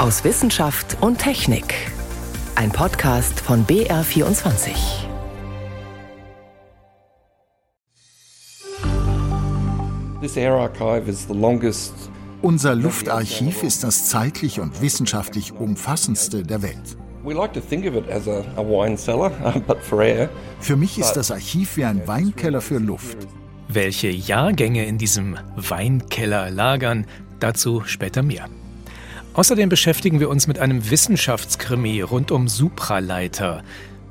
aus Wissenschaft und Technik. Ein Podcast von BR24. Unser Luftarchiv ist das zeitlich und wissenschaftlich umfassendste der Welt. Für mich ist das Archiv wie ein Weinkeller für Luft. Welche Jahrgänge in diesem Weinkeller lagern, dazu später mehr. Außerdem beschäftigen wir uns mit einem Wissenschaftskrimi rund um Supraleiter.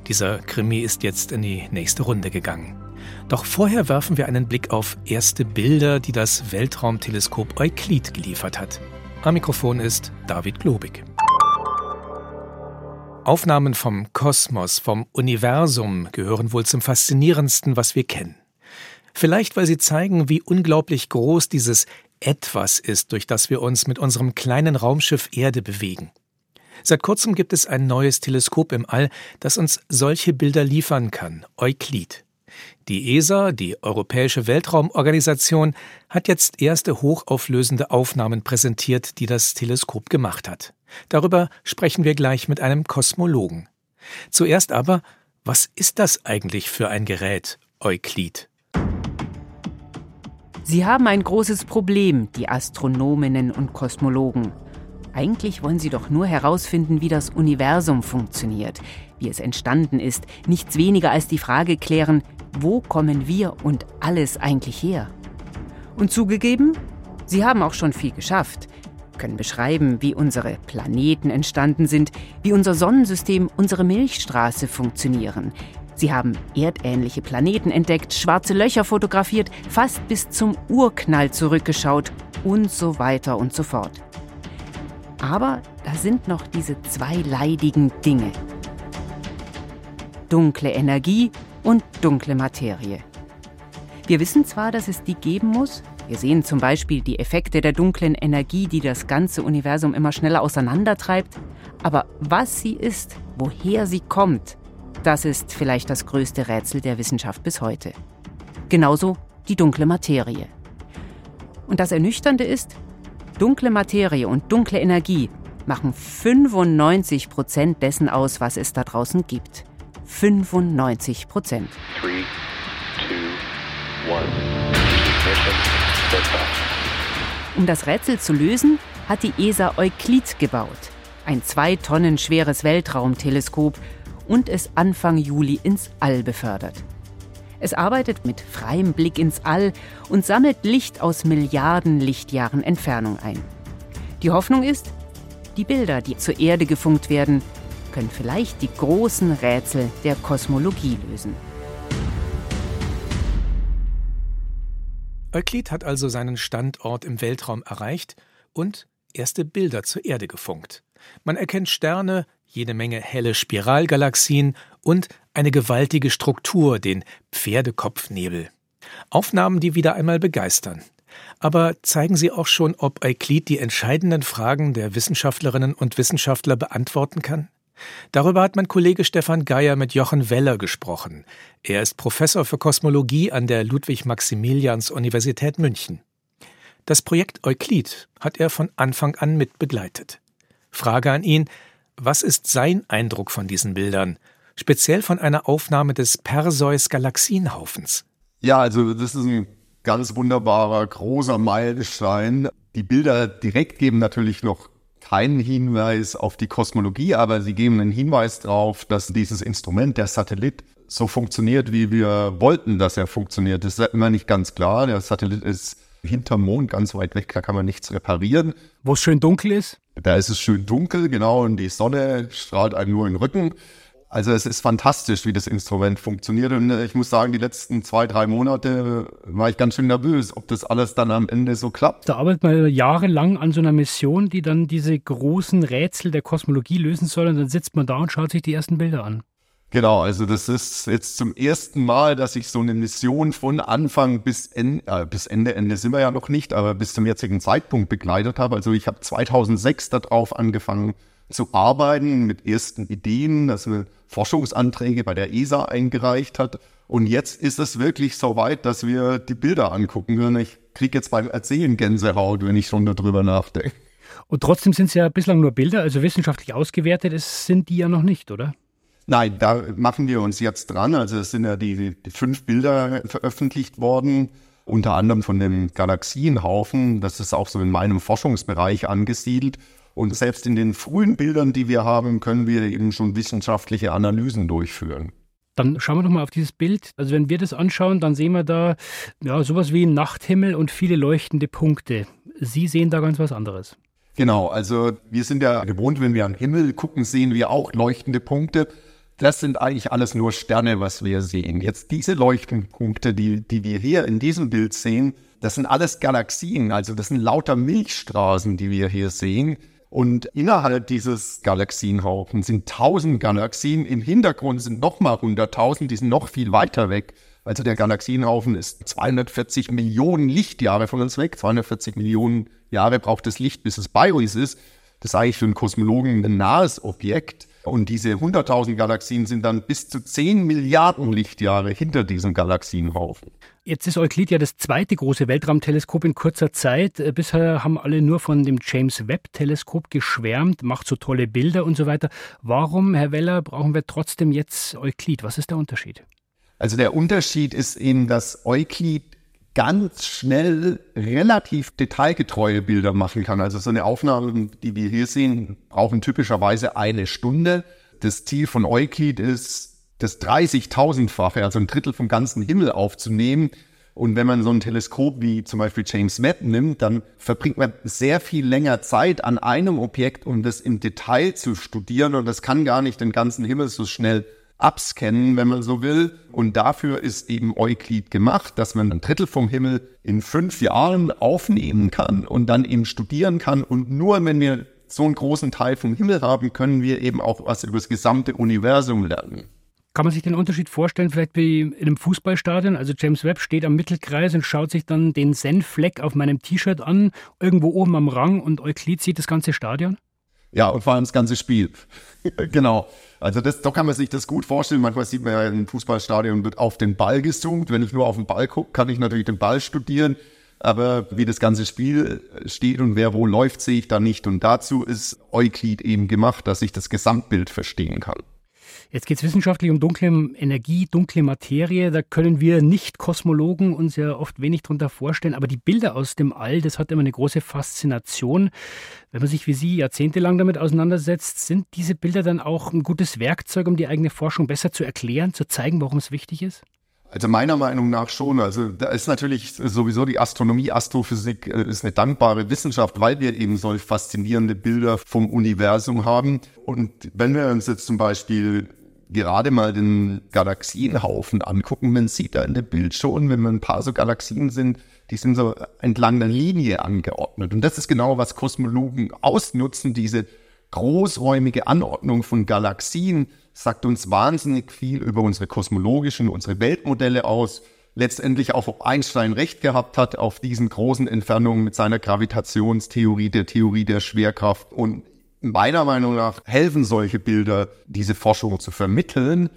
Dieser Krimi ist jetzt in die nächste Runde gegangen. Doch vorher werfen wir einen Blick auf erste Bilder, die das Weltraumteleskop Euklid geliefert hat. Am Mikrofon ist David Globig. Aufnahmen vom Kosmos, vom Universum gehören wohl zum faszinierendsten, was wir kennen. Vielleicht, weil sie zeigen, wie unglaublich groß dieses Etwas ist, durch das wir uns mit unserem kleinen Raumschiff Erde bewegen. Seit kurzem gibt es ein neues Teleskop im All, das uns solche Bilder liefern kann, Euklid. Die ESA, die Europäische Weltraumorganisation, hat jetzt erste hochauflösende Aufnahmen präsentiert, die das Teleskop gemacht hat. Darüber sprechen wir gleich mit einem Kosmologen. Zuerst aber, was ist das eigentlich für ein Gerät, Euklid? Sie haben ein großes Problem, die Astronominnen und Kosmologen. Eigentlich wollen Sie doch nur herausfinden, wie das Universum funktioniert, wie es entstanden ist, nichts weniger als die Frage klären, wo kommen wir und alles eigentlich her? Und zugegeben, Sie haben auch schon viel geschafft, können beschreiben, wie unsere Planeten entstanden sind, wie unser Sonnensystem, unsere Milchstraße funktionieren, Sie haben erdähnliche Planeten entdeckt, schwarze Löcher fotografiert, fast bis zum Urknall zurückgeschaut und so weiter und so fort. Aber da sind noch diese zwei leidigen Dinge. Dunkle Energie und dunkle Materie. Wir wissen zwar, dass es die geben muss, wir sehen zum Beispiel die Effekte der dunklen Energie, die das ganze Universum immer schneller auseinandertreibt, aber was sie ist, woher sie kommt, das ist vielleicht das größte Rätsel der Wissenschaft bis heute. Genauso die dunkle Materie. Und das Ernüchternde ist, dunkle Materie und dunkle Energie machen 95 Prozent dessen aus, was es da draußen gibt. 95 Prozent. Um das Rätsel zu lösen, hat die ESA Euklid gebaut. Ein zwei Tonnen schweres Weltraumteleskop, und es Anfang Juli ins All befördert. Es arbeitet mit freiem Blick ins All und sammelt Licht aus Milliarden Lichtjahren Entfernung ein. Die Hoffnung ist, die Bilder, die zur Erde gefunkt werden, können vielleicht die großen Rätsel der Kosmologie lösen. Euklid hat also seinen Standort im Weltraum erreicht und erste Bilder zur Erde gefunkt. Man erkennt Sterne, jede Menge helle Spiralgalaxien und eine gewaltige Struktur, den Pferdekopfnebel. Aufnahmen, die wieder einmal begeistern. Aber zeigen sie auch schon, ob Euklid die entscheidenden Fragen der Wissenschaftlerinnen und Wissenschaftler beantworten kann? Darüber hat mein Kollege Stefan Geier mit Jochen Weller gesprochen. Er ist Professor für Kosmologie an der Ludwig-Maximilians-Universität München. Das Projekt Euklid hat er von Anfang an mit begleitet. Frage an ihn, was ist sein Eindruck von diesen Bildern? Speziell von einer Aufnahme des Perseus-Galaxienhaufens. Ja, also das ist ein ganz wunderbarer, großer Meilenstein. Die Bilder direkt geben natürlich noch keinen Hinweis auf die Kosmologie, aber sie geben einen Hinweis darauf, dass dieses Instrument, der Satellit, so funktioniert, wie wir wollten, dass er funktioniert. Das ist immer nicht ganz klar. Der Satellit ist hinterm Mond, ganz weit weg, da kann man nichts reparieren. Wo es schön dunkel ist? Da ist es schön dunkel, genau, und die Sonne strahlt einem nur in den Rücken. Also es ist fantastisch, wie das Instrument funktioniert. Und äh, ich muss sagen, die letzten zwei, drei Monate war ich ganz schön nervös, ob das alles dann am Ende so klappt. Da arbeitet man jahrelang an so einer Mission, die dann diese großen Rätsel der Kosmologie lösen soll. Und dann sitzt man da und schaut sich die ersten Bilder an. Genau, also das ist jetzt zum ersten Mal, dass ich so eine Mission von Anfang bis Ende, äh, bis Ende, Ende sind wir ja noch nicht, aber bis zum jetzigen Zeitpunkt begleitet habe. Also ich habe 2006 darauf angefangen zu arbeiten mit ersten Ideen, dass wir Forschungsanträge bei der ESA eingereicht hat. Und jetzt ist es wirklich so weit, dass wir die Bilder angucken können. Ich kriege jetzt beim Erzählen Gänsehaut, wenn ich schon darüber nachdenke. Und trotzdem sind es ja bislang nur Bilder, also wissenschaftlich ausgewertet ist, sind die ja noch nicht, oder? Nein, da machen wir uns jetzt dran. Also es sind ja die, die fünf Bilder veröffentlicht worden, unter anderem von dem Galaxienhaufen. Das ist auch so in meinem Forschungsbereich angesiedelt. Und selbst in den frühen Bildern, die wir haben, können wir eben schon wissenschaftliche Analysen durchführen. Dann schauen wir doch mal auf dieses Bild. Also wenn wir das anschauen, dann sehen wir da ja sowas wie einen Nachthimmel und viele leuchtende Punkte. Sie sehen da ganz was anderes. Genau, also wir sind ja gewohnt, wenn wir am Himmel gucken, sehen wir auch leuchtende Punkte das sind eigentlich alles nur Sterne, was wir sehen. Jetzt diese Leuchtenpunkte, die, die wir hier in diesem Bild sehen, das sind alles Galaxien, also das sind lauter Milchstraßen, die wir hier sehen. Und innerhalb dieses Galaxienhaufen sind tausend Galaxien. Im Hintergrund sind nochmal hunderttausend, die sind noch viel weiter weg. Also der Galaxienhaufen ist 240 Millionen Lichtjahre von uns weg. 240 Millionen Jahre braucht das Licht, bis es bei uns ist. Das ist eigentlich für einen Kosmologen ein nahes Objekt. Und diese 100.000 Galaxien sind dann bis zu 10 Milliarden Lichtjahre hinter diesem Galaxienhaufen. Jetzt ist Euklid ja das zweite große Weltraumteleskop in kurzer Zeit. Äh, bisher haben alle nur von dem James Webb-Teleskop geschwärmt, macht so tolle Bilder und so weiter. Warum, Herr Weller, brauchen wir trotzdem jetzt Euklid? Was ist der Unterschied? Also der Unterschied ist eben, dass Euklid ganz schnell relativ detailgetreue Bilder machen kann. Also so eine Aufnahme, die wir hier sehen, brauchen typischerweise eine Stunde. Das Ziel von Euclid ist, das 30.000-fache, also ein Drittel vom ganzen Himmel aufzunehmen. Und wenn man so ein Teleskop wie zum Beispiel James Webb nimmt, dann verbringt man sehr viel länger Zeit an einem Objekt, um das im Detail zu studieren. Und das kann gar nicht den ganzen Himmel so schnell abscannen, wenn man so will. Und dafür ist eben Euklid gemacht, dass man ein Drittel vom Himmel in fünf Jahren aufnehmen kann und dann eben studieren kann. Und nur wenn wir so einen großen Teil vom Himmel haben, können wir eben auch was über das gesamte Universum lernen. Kann man sich den Unterschied vorstellen, vielleicht wie in einem Fußballstadion? Also James Webb steht am Mittelkreis und schaut sich dann den Senfleck auf meinem T-Shirt an, irgendwo oben am Rang und Euklid sieht das ganze Stadion? Ja, und vor allem das ganze Spiel. genau. Also das, da kann man sich das gut vorstellen. Manchmal sieht man ja im Fußballstadion wird auf den Ball gezoomt. Wenn ich nur auf den Ball gucke, kann ich natürlich den Ball studieren. Aber wie das ganze Spiel steht und wer wo läuft, sehe ich da nicht. Und dazu ist Euklid eben gemacht, dass ich das Gesamtbild verstehen kann. Jetzt geht es wissenschaftlich um dunkle Energie, dunkle Materie. Da können wir Nicht-Kosmologen uns ja oft wenig darunter vorstellen. Aber die Bilder aus dem All, das hat immer eine große Faszination. Wenn man sich wie Sie jahrzehntelang damit auseinandersetzt, sind diese Bilder dann auch ein gutes Werkzeug, um die eigene Forschung besser zu erklären, zu zeigen, warum es wichtig ist? Also meiner Meinung nach schon. Also da ist natürlich sowieso die Astronomie, Astrophysik äh, ist eine dankbare Wissenschaft, weil wir eben solch faszinierende Bilder vom Universum haben. Und wenn wir uns jetzt zum Beispiel gerade mal den Galaxienhaufen angucken, man sieht da in dem Bild schon, wenn man ein paar so Galaxien sind, die sind so entlang einer Linie angeordnet. Und das ist genau, was Kosmologen ausnutzen, diese großräumige Anordnung von Galaxien sagt uns wahnsinnig viel über unsere kosmologischen, unsere Weltmodelle aus. Letztendlich auch, ob Einstein recht gehabt hat auf diesen großen Entfernungen mit seiner Gravitationstheorie, der Theorie der Schwerkraft. Und meiner Meinung nach helfen solche Bilder, diese Forschung zu vermitteln.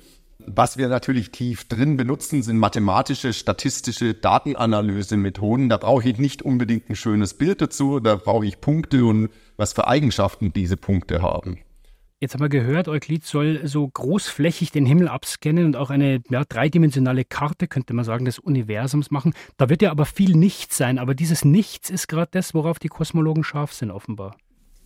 Was wir natürlich tief drin benutzen, sind mathematische, statistische Datenanalyse-Methoden. Da brauche ich nicht unbedingt ein schönes Bild dazu, da brauche ich Punkte und was für Eigenschaften diese Punkte haben. Jetzt haben wir gehört, Euklid soll so großflächig den Himmel abscannen und auch eine ja, dreidimensionale Karte, könnte man sagen, des Universums machen. Da wird ja aber viel Nichts sein, aber dieses Nichts ist gerade das, worauf die Kosmologen scharf sind, offenbar.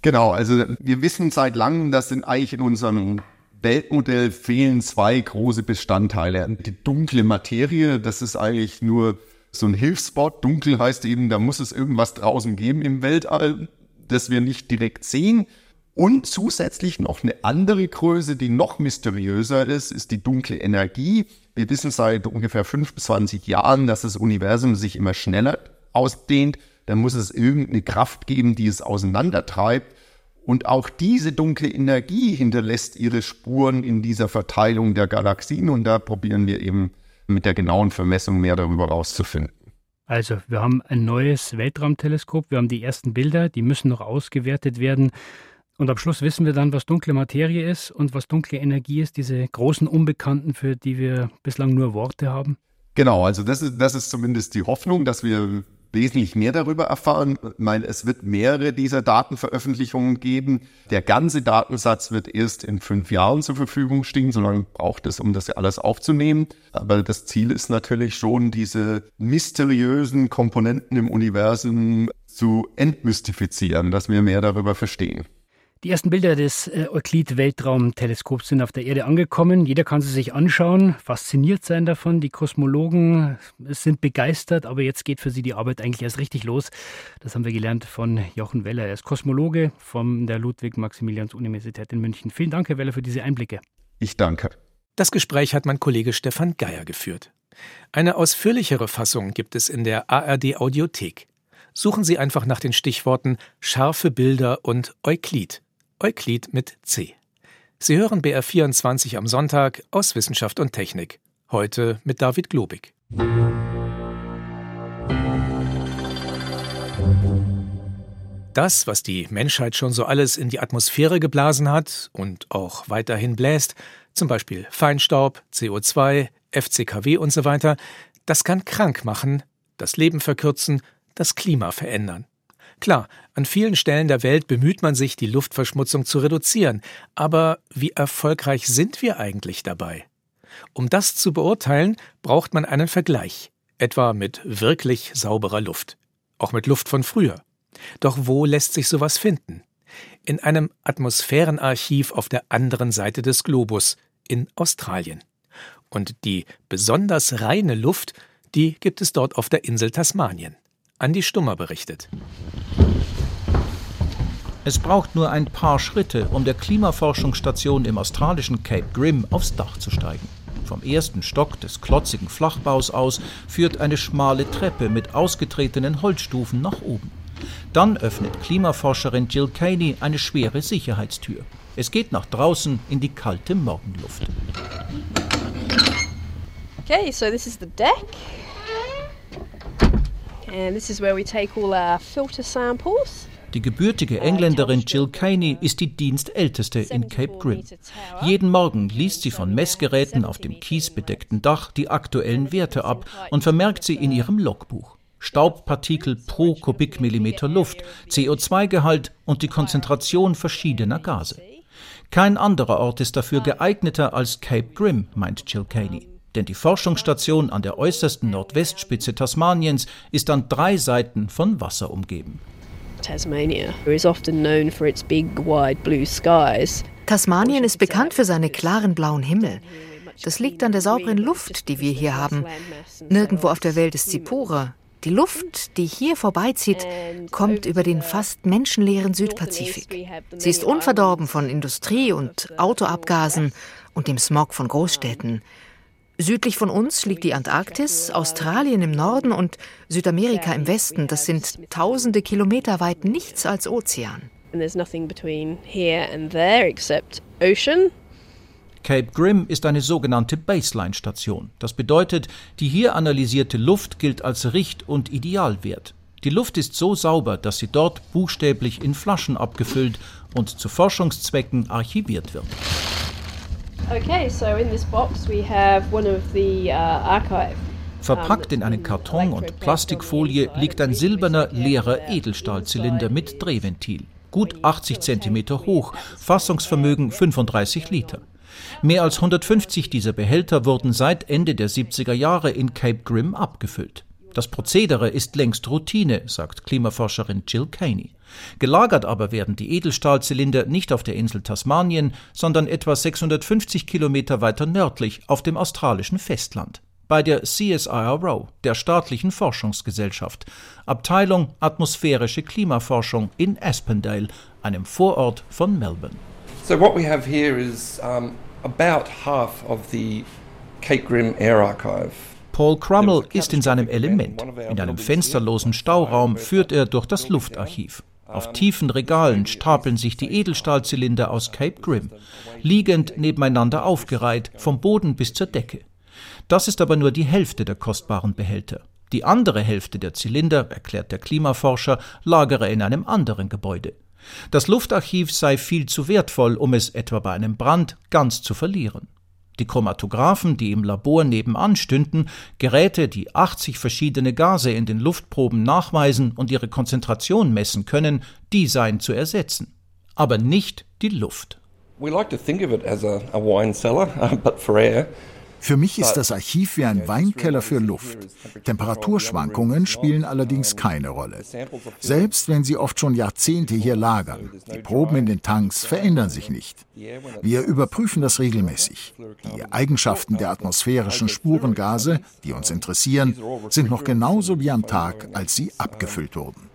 Genau, also wir wissen seit langem, dass in eigentlich in unserem Weltmodell fehlen zwei große Bestandteile. Die dunkle Materie, das ist eigentlich nur so ein Hilfswort. Dunkel heißt eben, da muss es irgendwas draußen geben im Weltall, das wir nicht direkt sehen. Und zusätzlich noch eine andere Größe, die noch mysteriöser ist, ist die dunkle Energie. Wir wissen seit ungefähr 25 Jahren, dass das Universum sich immer schneller ausdehnt. Da muss es irgendeine Kraft geben, die es auseinandertreibt. Und auch diese dunkle Energie hinterlässt ihre Spuren in dieser Verteilung der Galaxien und da probieren wir eben mit der genauen Vermessung mehr darüber rauszufinden. Also, wir haben ein neues Weltraumteleskop, wir haben die ersten Bilder, die müssen noch ausgewertet werden. Und am Schluss wissen wir dann, was dunkle Materie ist und was dunkle Energie ist, diese großen Unbekannten, für die wir bislang nur Worte haben. Genau, also das ist, das ist zumindest die Hoffnung, dass wir wesentlich mehr darüber erfahren. Ich meine, es wird mehrere dieser Datenveröffentlichungen geben. Der ganze Datensatz wird erst in fünf Jahren zur Verfügung stehen. So lange braucht es, um das alles aufzunehmen. Aber das Ziel ist natürlich schon, diese mysteriösen Komponenten im Universum zu entmystifizieren, dass wir mehr darüber verstehen. Die ersten Bilder des äh, Euklid-Weltraumteleskops sind auf der Erde angekommen. Jeder kann sie sich anschauen, fasziniert sein davon. Die Kosmologen sind begeistert, aber jetzt geht für sie die Arbeit eigentlich erst richtig los. Das haben wir gelernt von Jochen Weller. Er ist Kosmologe von der Ludwig-Maximilians-Universität in München. Vielen Dank, Herr Weller, für diese Einblicke. Ich danke. Das Gespräch hat mein Kollege Stefan Geier geführt. Eine ausführlichere Fassung gibt es in der ARD Audiothek. Suchen Sie einfach nach den Stichworten scharfe Bilder und Euklid. Euklid mit C. Sie hören BR24 am Sonntag aus Wissenschaft und Technik. Heute mit David Globig. Das, was die Menschheit schon so alles in die Atmosphäre geblasen hat und auch weiterhin bläst, zum Beispiel Feinstaub, CO2, FCKW und so weiter, das kann krank machen, das Leben verkürzen, das Klima verändern. Klar, an vielen Stellen der Welt bemüht man sich, die Luftverschmutzung zu reduzieren, aber wie erfolgreich sind wir eigentlich dabei? Um das zu beurteilen, braucht man einen Vergleich, etwa mit wirklich sauberer Luft, auch mit Luft von früher. Doch wo lässt sich sowas finden? In einem Atmosphärenarchiv auf der anderen Seite des Globus, in Australien. Und die besonders reine Luft, die gibt es dort auf der Insel Tasmanien. Andi Stummer berichtet. Es braucht nur ein paar Schritte, um der Klimaforschungsstation im australischen Cape Grim aufs Dach zu steigen. Vom ersten Stock des klotzigen Flachbaus aus führt eine schmale Treppe mit ausgetretenen Holzstufen nach oben. Dann öffnet Klimaforscherin Jill Caney eine schwere Sicherheitstür. Es geht nach draußen in die kalte Morgenluft. Okay, so this is the deck. And this is where we take all our filter samples. Die gebürtige Engländerin Jill Caney ist die Dienstälteste in Cape Grim. Jeden Morgen liest sie von Messgeräten auf dem kiesbedeckten Dach die aktuellen Werte ab und vermerkt sie in ihrem Logbuch. Staubpartikel pro Kubikmillimeter Luft, CO2-Gehalt und die Konzentration verschiedener Gase. Kein anderer Ort ist dafür geeigneter als Cape Grim, meint Jill Caney denn die Forschungsstation an der äußersten Nordwestspitze Tasmaniens ist an drei Seiten von Wasser umgeben. Tasmania is often known for its big wide blue skies. Tasmanien ist bekannt für seine klaren blauen Himmel. Das liegt an der sauberen Luft, die wir hier haben. Nirgendwo auf der Welt ist sie purer. Die Luft, die hier vorbeizieht, kommt über den fast menschenleeren Südpazifik. Sie ist unverdorben von Industrie und Autoabgasen und dem Smog von Großstädten. Südlich von uns liegt die Antarktis, Australien im Norden und Südamerika im Westen. Das sind tausende Kilometer weit nichts als Ozean. Cape Grim ist eine sogenannte Baseline-Station. Das bedeutet, die hier analysierte Luft gilt als Richt- und Idealwert. Die Luft ist so sauber, dass sie dort buchstäblich in Flaschen abgefüllt und zu Forschungszwecken archiviert wird. Okay, so in this box we have one of the uh, archive Verpackt in einen Karton und Plastikfolie liegt ein silberner, leerer Edelstahlzylinder mit Drehventil. Gut 80 cm hoch, Fassungsvermögen 35 Liter. Mehr als 150 dieser Behälter wurden seit Ende der 70er Jahre in Cape Grim abgefüllt. Das Prozedere ist längst Routine, sagt Klimaforscherin Jill Caney. Gelagert aber werden die Edelstahlzylinder nicht auf der Insel Tasmanien, sondern etwa 650 Kilometer weiter nördlich auf dem australischen Festland. Bei der CSIRO, der staatlichen Forschungsgesellschaft, Abteilung Atmosphärische Klimaforschung in Aspendale, einem Vorort von Melbourne. So what we have here is um, about half of the Cape Grim Air Archive. Paul Crummell ist in seinem Element. In einem fensterlosen Stauraum führt er durch das Luftarchiv. Auf tiefen Regalen stapeln sich die Edelstahlzylinder aus Cape Grim, liegend nebeneinander aufgereiht, vom Boden bis zur Decke. Das ist aber nur die Hälfte der kostbaren Behälter. Die andere Hälfte der Zylinder, erklärt der Klimaforscher, lagere in einem anderen Gebäude. Das Luftarchiv sei viel zu wertvoll, um es etwa bei einem Brand ganz zu verlieren. Die Chromatographen, die im Labor nebenan stünden, Geräte, die 80 verschiedene Gase in den Luftproben nachweisen und ihre Konzentration messen können, die seien zu ersetzen. Aber nicht die Luft. We like to think of it as a, a wine cellar, but for air. Für mich ist das Archiv wie ein Weinkeller für Luft. Temperaturschwankungen spielen allerdings keine Rolle. Selbst wenn sie oft schon Jahrzehnte hier lagern, die Proben in den Tanks verändern sich nicht. Wir überprüfen das regelmäßig. Die Eigenschaften der atmosphärischen Spurengase, die uns interessieren, sind noch genauso wie am Tag, als sie abgefüllt wurden.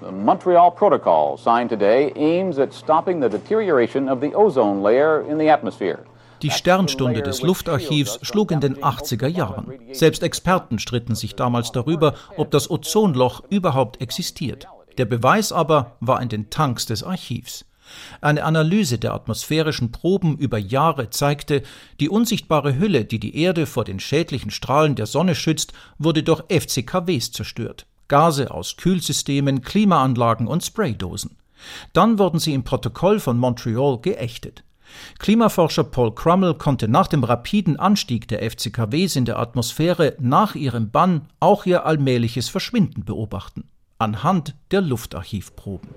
The Montreal Protocol, signed today, aims at stopping the deterioration of the ozone layer in the atmosphere. Die Sternstunde des Luftarchivs schlug in den 80er Jahren. Selbst Experten stritten sich damals darüber, ob das Ozonloch überhaupt existiert. Der Beweis aber war in den Tanks des Archivs. Eine Analyse der atmosphärischen Proben über Jahre zeigte, die unsichtbare Hülle, die die Erde vor den schädlichen Strahlen der Sonne schützt, wurde durch FCKWs zerstört. Gase aus Kühlsystemen, Klimaanlagen und Spraydosen. Dann wurden sie im Protokoll von Montreal geächtet. Klimaforscher Paul Crummell konnte nach dem rapiden Anstieg der FCKWs in der Atmosphäre nach ihrem Bann auch ihr allmähliches Verschwinden beobachten, anhand der Luftarchivproben.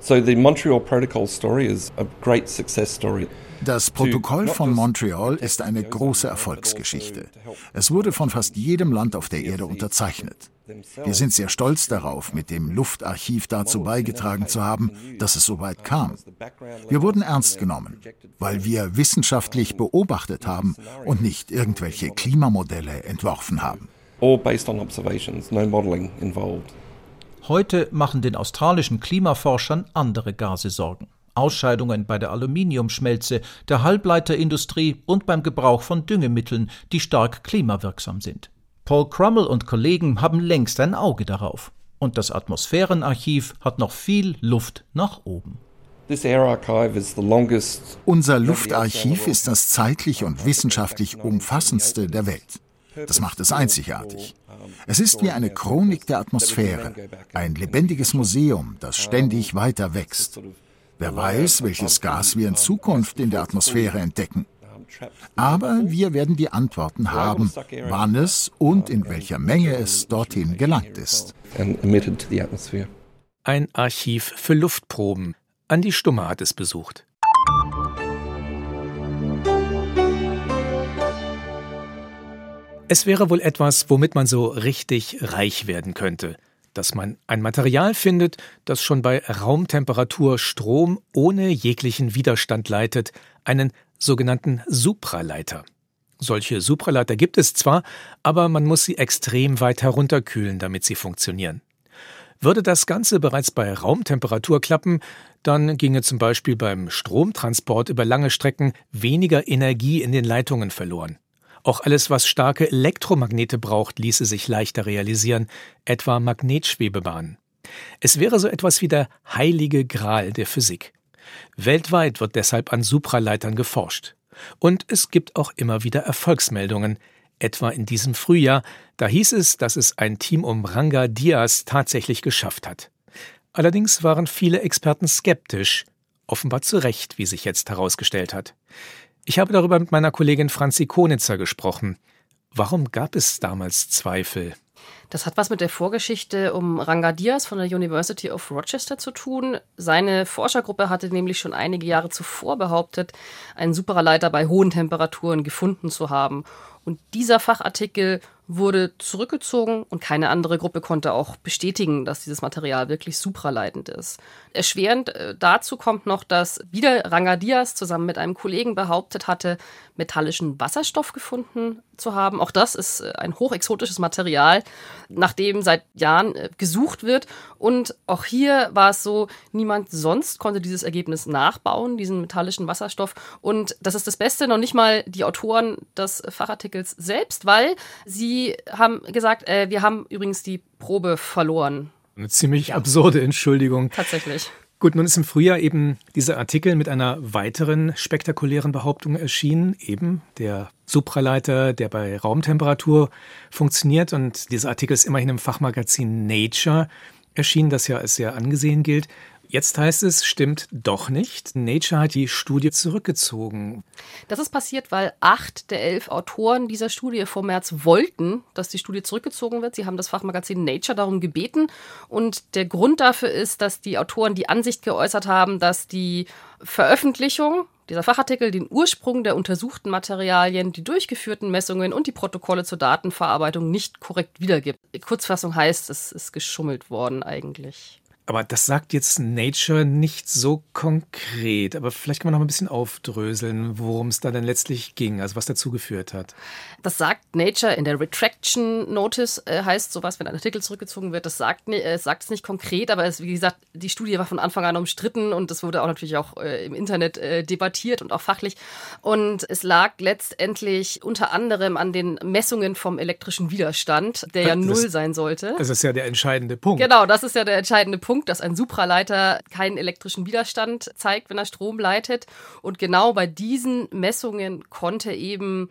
So the Montreal Protocol story is a great success story. Das Protokoll von Montreal ist eine große Erfolgsgeschichte. Es wurde von fast jedem Land auf der Erde unterzeichnet. Wir sind sehr stolz darauf, mit dem Luftarchiv dazu beigetragen zu haben, dass es so weit kam. Wir wurden ernst genommen, weil wir wissenschaftlich beobachtet haben und nicht irgendwelche Klimamodelle entworfen haben. Heute machen den australischen Klimaforschern andere Gase Sorgen. Ausscheidungen bei der Aluminiumschmelze, der Halbleiterindustrie und beim Gebrauch von Düngemitteln, die stark klimawirksam sind. Paul Crummell und Kollegen haben längst ein Auge darauf. Und das Atmosphärenarchiv hat noch viel Luft nach oben. Unser Luftarchiv ist das zeitlich und wissenschaftlich umfassendste der Welt. Das macht es einzigartig. Es ist wie eine Chronik der Atmosphäre, ein lebendiges Museum, das ständig weiter wächst. Wer weiß, welches Gas wir in Zukunft in der Atmosphäre entdecken. Aber wir werden die Antworten haben, wann es und in welcher Menge es dorthin gelangt ist. Ein Archiv für Luftproben. Andi Stummer hat es besucht. Es wäre wohl etwas, womit man so richtig reich werden könnte dass man ein Material findet, das schon bei Raumtemperatur Strom ohne jeglichen Widerstand leitet, einen sogenannten Supraleiter. Solche Supraleiter gibt es zwar, aber man muss sie extrem weit herunterkühlen, damit sie funktionieren. Würde das Ganze bereits bei Raumtemperatur klappen, dann ginge zum Beispiel beim Stromtransport über lange Strecken weniger Energie in den Leitungen verloren. Auch alles, was starke Elektromagnete braucht, ließe sich leichter realisieren, etwa Magnetschwebebahnen. Es wäre so etwas wie der heilige Gral der Physik. Weltweit wird deshalb an Supraleitern geforscht. Und es gibt auch immer wieder Erfolgsmeldungen, etwa in diesem Frühjahr, da hieß es, dass es ein Team um Ranga Diaz tatsächlich geschafft hat. Allerdings waren viele Experten skeptisch, offenbar zu Recht, wie sich jetzt herausgestellt hat. Ich habe darüber mit meiner Kollegin Franzi Konitzer gesprochen. Warum gab es damals Zweifel? Das hat was mit der Vorgeschichte um Ranga Diaz von der University of Rochester zu tun. Seine Forschergruppe hatte nämlich schon einige Jahre zuvor behauptet, einen Superleiter bei hohen Temperaturen gefunden zu haben. Und dieser Fachartikel wurde zurückgezogen und keine andere Gruppe konnte auch bestätigen, dass dieses Material wirklich supraleitend ist. Erschwerend äh, dazu kommt noch, dass wieder Rangadias zusammen mit einem Kollegen behauptet hatte, metallischen Wasserstoff gefunden zu haben. Auch das ist äh, ein hochexotisches Material, nach dem seit Jahren äh, gesucht wird. Und auch hier war es so, niemand sonst konnte dieses Ergebnis nachbauen, diesen metallischen Wasserstoff. Und das ist das Beste, noch nicht mal die Autoren des Fachartikels selbst, weil sie die haben gesagt, äh, wir haben übrigens die Probe verloren. Eine ziemlich ja. absurde Entschuldigung. Tatsächlich. Gut, nun ist im Frühjahr eben dieser Artikel mit einer weiteren spektakulären Behauptung erschienen, eben der Supraleiter, der bei Raumtemperatur funktioniert. Und dieser Artikel ist immerhin im Fachmagazin Nature erschienen, das ja als sehr angesehen gilt. Jetzt heißt es, stimmt doch nicht. Nature hat die Studie zurückgezogen. Das ist passiert, weil acht der elf Autoren dieser Studie vor März wollten, dass die Studie zurückgezogen wird. Sie haben das Fachmagazin Nature darum gebeten. Und der Grund dafür ist, dass die Autoren die Ansicht geäußert haben, dass die Veröffentlichung dieser Fachartikel den Ursprung der untersuchten Materialien, die durchgeführten Messungen und die Protokolle zur Datenverarbeitung nicht korrekt wiedergibt. Kurzfassung heißt, es ist geschummelt worden eigentlich. Aber das sagt jetzt Nature nicht so konkret. Aber vielleicht kann man noch ein bisschen aufdröseln, worum es da dann letztlich ging, also was dazu geführt hat. Das sagt Nature in der Retraction Notice, äh, heißt sowas, wenn ein Artikel zurückgezogen wird. Das sagt, äh, sagt es nicht konkret, aber es, wie gesagt, die Studie war von Anfang an umstritten und das wurde auch natürlich auch äh, im Internet äh, debattiert und auch fachlich. Und es lag letztendlich unter anderem an den Messungen vom elektrischen Widerstand, der ja das, null sein sollte. Das ist ja der entscheidende Punkt. Genau, das ist ja der entscheidende Punkt. Punkt, dass ein Supraleiter keinen elektrischen Widerstand zeigt, wenn er Strom leitet. Und genau bei diesen Messungen konnte eben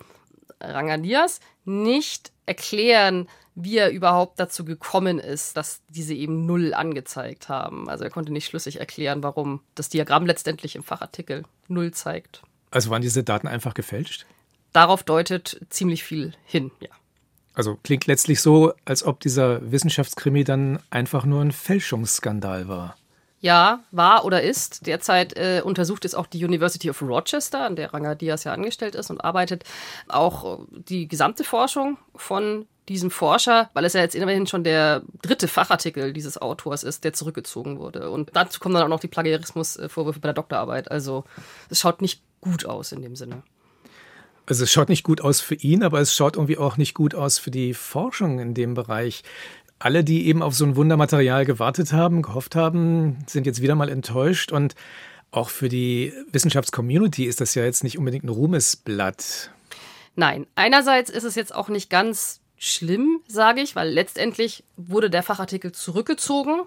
Ranganias nicht erklären, wie er überhaupt dazu gekommen ist, dass diese eben null angezeigt haben. Also er konnte nicht schlüssig erklären, warum das Diagramm letztendlich im Fachartikel null zeigt. Also waren diese Daten einfach gefälscht? Darauf deutet ziemlich viel hin, ja. Also klingt letztlich so, als ob dieser Wissenschaftskrimi dann einfach nur ein Fälschungsskandal war. Ja, war oder ist. Derzeit äh, untersucht es auch die University of Rochester, an der Ranga Diaz ja angestellt ist und arbeitet auch die gesamte Forschung von diesem Forscher, weil es ja jetzt immerhin schon der dritte Fachartikel dieses Autors ist, der zurückgezogen wurde. Und dazu kommen dann auch noch die Plagiarismusvorwürfe bei der Doktorarbeit. Also es schaut nicht gut aus in dem Sinne. Also es schaut nicht gut aus für ihn, aber es schaut irgendwie auch nicht gut aus für die Forschung in dem Bereich. Alle, die eben auf so ein Wundermaterial gewartet haben, gehofft haben, sind jetzt wieder mal enttäuscht und auch für die Wissenschaftscommunity ist das ja jetzt nicht unbedingt ein Ruhmesblatt. Nein, einerseits ist es jetzt auch nicht ganz schlimm, sage ich, weil letztendlich wurde der Fachartikel zurückgezogen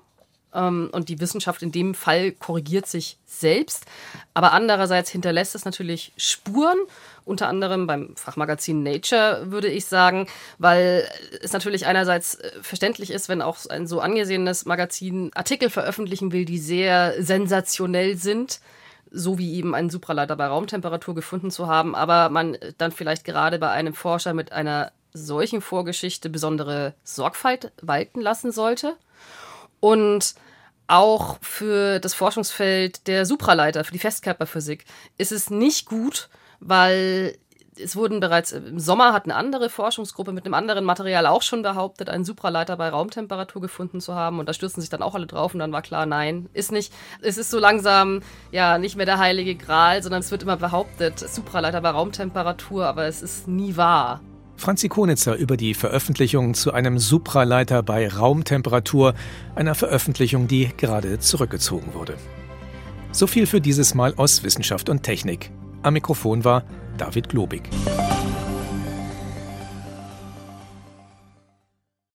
ähm, und die Wissenschaft in dem Fall korrigiert sich selbst. Aber andererseits hinterlässt es natürlich Spuren, unter anderem beim Fachmagazin Nature, würde ich sagen, weil es natürlich einerseits äh, verständlich ist, wenn auch ein so angesehenes Magazin Artikel veröffentlichen will, die sehr sensationell sind so wie eben einen Supraleiter bei Raumtemperatur gefunden zu haben, aber man dann vielleicht gerade bei einem Forscher mit einer solchen Vorgeschichte besondere Sorgfalt walten lassen sollte. Und auch für das Forschungsfeld der Supraleiter, für die Festkörperphysik, ist es nicht gut, weil es wurden bereits im Sommer hat eine andere Forschungsgruppe mit einem anderen Material auch schon behauptet, einen Supraleiter bei Raumtemperatur gefunden zu haben. Und da stürzen sich dann auch alle drauf und dann war klar, nein, ist nicht. Es ist so langsam ja nicht mehr der heilige Gral, sondern es wird immer behauptet, Supraleiter bei Raumtemperatur, aber es ist nie wahr. Franzi Konitzer über die Veröffentlichung zu einem Supraleiter bei Raumtemperatur, einer Veröffentlichung, die gerade zurückgezogen wurde. So viel für dieses Mal aus Wissenschaft und Technik. Am Mikrofon war David Globig.